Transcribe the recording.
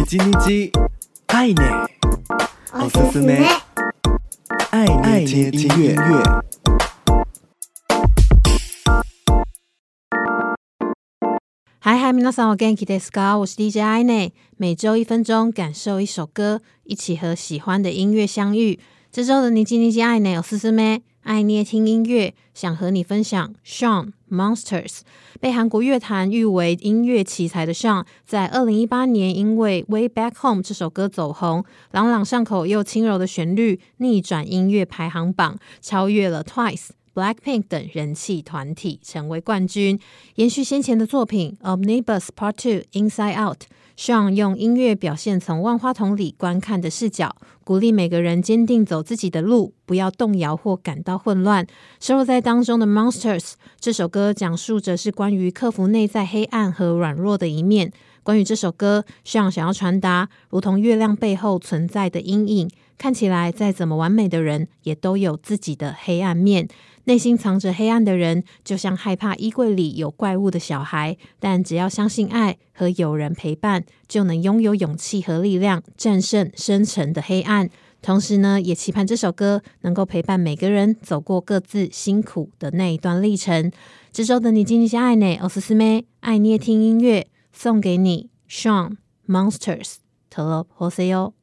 你叽你叽，爱你，おすすめ，爱爱听音乐。嗨嗨，皆さんお元気ですか？我是 DJ 爱内，每周一分钟，感受一首歌，一起和喜欢的音乐相遇。这周的你叽你叽爱内，おすすめ。 爱捏听音乐，想和你分享 Sean Monsters，被韩国乐坛誉为音乐奇才的 Sean，在二零一八年因为《Way Back Home》这首歌走红，朗朗上口又轻柔的旋律逆转音乐排行榜，超越了 Twice、Blackpink 等人气团体，成为冠军。延续先前的作品《Omnibus Part Two Inside Out》。Sean 用音乐表现从万花筒里观看的视角，鼓励每个人坚定走自己的路，不要动摇或感到混乱。收录在当中的《Monsters》这首歌，讲述着是关于克服内在黑暗和软弱的一面。关于这首歌，Shawn 想要传达，如同月亮背后存在的阴影，看起来再怎么完美的人，也都有自己的黑暗面。内心藏着黑暗的人，就像害怕衣柜里有怪物的小孩，但只要相信爱和有人陪伴，就能拥有勇气和力量，战胜深沉的黑暗。同时呢，也期盼这首歌能够陪伴每个人走过各自辛苦的那一段历程。这周的你叽你叽爱内，おすすめ，爱捏听音乐， 送给你，Sean Monsters，特洛波塞哟。